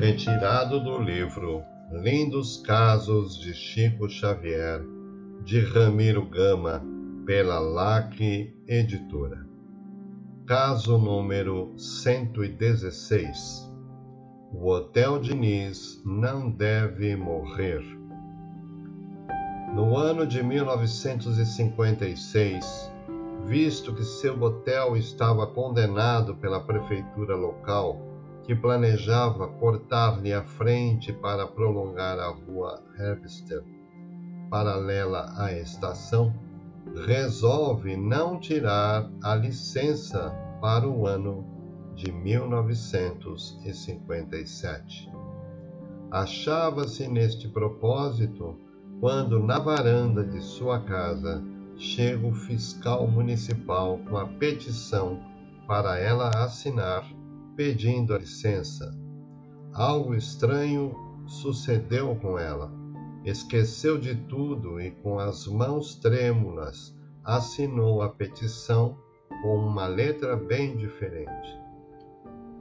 Retirado do livro Lindos Casos de Chico Xavier, de Ramiro Gama, pela LAC Editora. Caso número 116. O Hotel Diniz não deve morrer. No ano de 1956, visto que seu hotel estava condenado pela prefeitura local, que planejava cortar-lhe a frente para prolongar a rua Herbster, paralela à estação, resolve não tirar a licença para o ano de 1957. Achava-se neste propósito quando, na varanda de sua casa, chega o fiscal municipal com a petição para ela assinar, pedindo a licença. Algo estranho sucedeu com ela. Esqueceu de tudo e, com as mãos trêmulas, assinou a petição com uma letra bem diferente.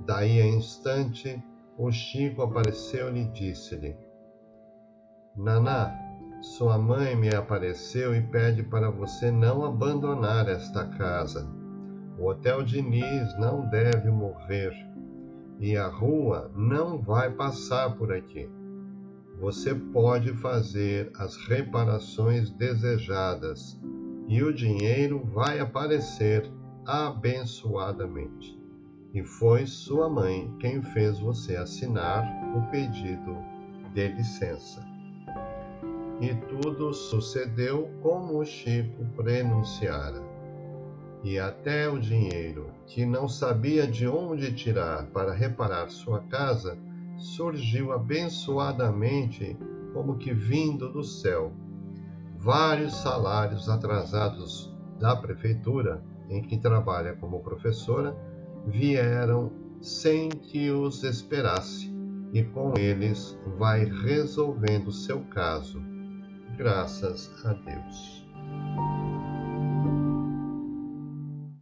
Daí a instante, o Chico apareceu-lhe e disse-lhe: Naná, sua mãe me apareceu e pede para você não abandonar esta casa. O Hotel Diniz não deve morrer e a rua não vai passar por aqui. Você pode fazer as reparações desejadas e o dinheiro vai aparecer abençoadamente. E foi sua mãe quem fez você assinar o pedido de licença. E tudo sucedeu como o Chico prenunciara. E até o dinheiro, que não sabia de onde tirar para reparar sua casa, surgiu abençoadamente como que vindo do céu. Vários salários atrasados da prefeitura, em que trabalha como professora, vieram sem que os esperasse, e com eles vai resolvendo seu caso. Graças a Deus.